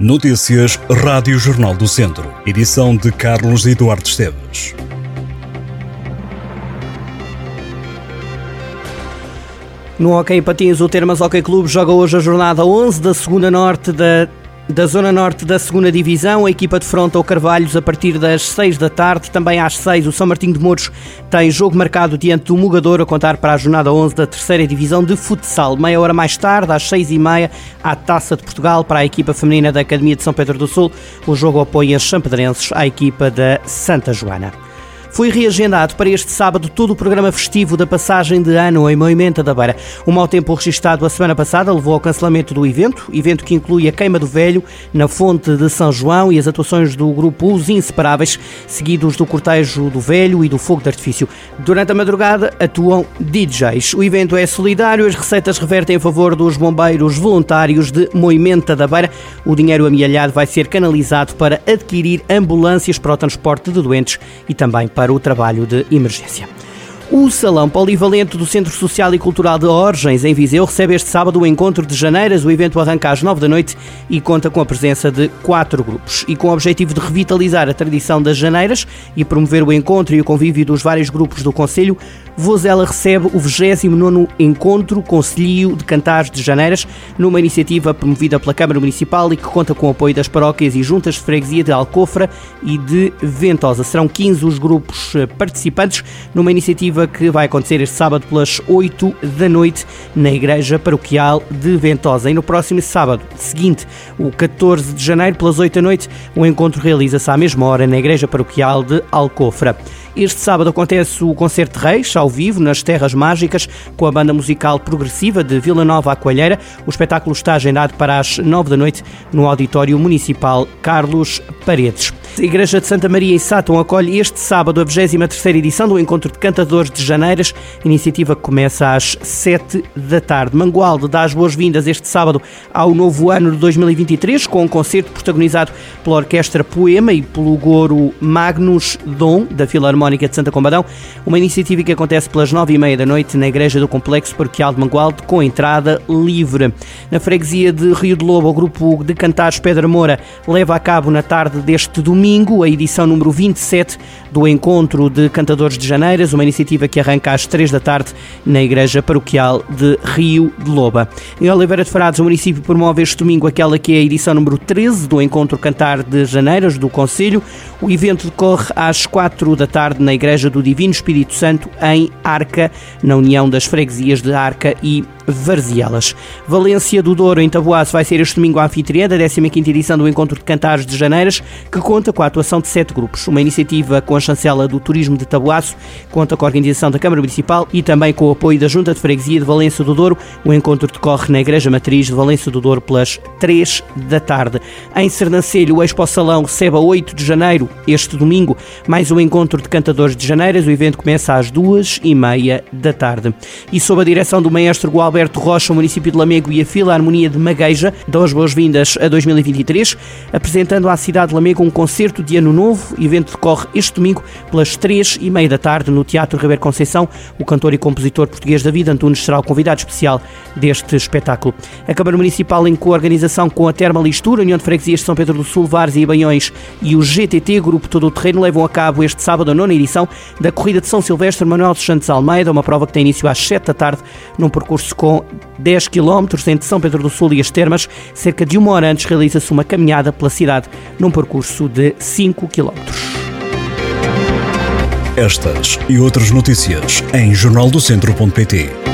Notícias Rádio Jornal do Centro. Edição de Carlos Eduardo Esteves. No Hockey Patins, o Termas Hockey Clube joga hoje a jornada 11 da segunda norte da da Zona Norte da Segunda Divisão, a equipa defronta o Carvalhos a partir das 6 da tarde. Também às 6, o São Martinho de Mouros tem jogo marcado diante do Mugador a contar para a jornada 11 da Terceira Divisão de Futsal. Meia hora mais tarde, às 6 e meia, a Taça de Portugal para a equipa feminina da Academia de São Pedro do Sul. O jogo apoia os champedrenses à equipa da Santa Joana. Foi reagendado para este sábado todo o programa festivo da passagem de ano em Moimenta da Beira. O mau tempo registado a semana passada levou ao cancelamento do evento, evento que inclui a queima do velho na fonte de São João e as atuações do grupo Os Inseparáveis, seguidos do cortejo do velho e do fogo de artifício. Durante a madrugada atuam DJs. O evento é solidário, as receitas revertem a favor dos bombeiros voluntários de Moimenta da Beira. O dinheiro amealhado vai ser canalizado para adquirir ambulâncias para o transporte de doentes e também para para o trabalho de emergência. O Salão Polivalente do Centro Social e Cultural de Orgens, em Viseu, recebe este sábado o encontro de Janeiras. O evento arranca às nove da noite e conta com a presença de quatro grupos. E com o objetivo de revitalizar a tradição das Janeiras e promover o encontro e o convívio dos vários grupos do Conselho, Vozela recebe o 29 Encontro Conselho de Cantares de Janeiras, numa iniciativa promovida pela Câmara Municipal e que conta com o apoio das paróquias e juntas de freguesia de Alcofra e de Ventosa. Serão 15 os grupos eh, participantes numa iniciativa que vai acontecer este sábado pelas 8 da noite na Igreja Paroquial de Ventosa. E no próximo sábado seguinte, o 14 de janeiro, pelas 8 da noite, o encontro realiza-se à mesma hora na Igreja Paroquial de Alcofra. Este sábado acontece o Concerto de Reis, ao vivo, nas Terras Mágicas, com a banda musical progressiva de Vila Nova Coalheira. O espetáculo está agendado para as nove da noite no Auditório Municipal Carlos Paredes. A Igreja de Santa Maria em Sátão acolhe este sábado a 23 edição do Encontro de Cantadores de Janeiras, iniciativa que começa às 7 da tarde. Mangualde dá as boas-vindas este sábado ao novo ano de 2023, com um concerto protagonizado pela Orquestra Poema e pelo Goro Magnus Dom, da Filarmónica de Santa Combadão, uma iniciativa que acontece pelas 9 e meia da noite na Igreja do Complexo Paroquial de Mangualde, com entrada livre. Na freguesia de Rio de Lobo, o grupo de cantares Pedra Moura leva a cabo na tarde deste domingo a edição número 27 do Encontro de Cantadores de Janeiras, uma iniciativa que arranca às 3 da tarde na Igreja Paroquial de Rio de Loba. Em Oliveira de Frades, o município promove este domingo aquela que é a edição número 13 do Encontro Cantar de Janeiras do Conselho. O evento decorre às 4 da tarde na Igreja do Divino Espírito Santo, em Arca, na União das Freguesias de Arca e Varzielas. Valência do Douro, em Taboaço, vai ser este domingo a anfitriã da 15ª edição do Encontro de Cantares de Janeiras, que conta com a atuação de sete grupos. Uma iniciativa com a chancela do Turismo de Taboaço, conta com a organização da Câmara Municipal e também com o apoio da Junta de Freguesia de Valência do Douro. O encontro decorre na Igreja Matriz de Valência do Douro pelas 3 da tarde. Em Sernancelho, o Expo Salão recebe a 8 de janeiro, este domingo, mais um encontro de cantadores de Janeiras. O evento começa às 2 e meia da tarde. E sob a direção do maestro Gualberto Alberto Rocha, o município de Lamego e a Filarmonia de Magueja dão as boas-vindas a 2023, apresentando à cidade de Lamego um concerto de Ano Novo. O evento decorre este domingo pelas três e meia da tarde no Teatro Ribeiro Conceição. O cantor e compositor português David Antunes será o convidado especial deste espetáculo. A Câmara Municipal, em coorganização com a Termalistura, União de Freguesias de São Pedro do Sul, Várzea e Banhões e o GTT, Grupo Todo o Terreno, levam a cabo este sábado a nona edição da Corrida de São Silvestre Manuel dos Santos Almeida, uma prova que tem início às 7 da tarde, num percurso com 10 km entre São Pedro do Sul e as Termas. Cerca de uma hora antes realiza-se uma caminhada pela cidade num percurso de 5 km. Estas e outras notícias em jornaldocentro.pt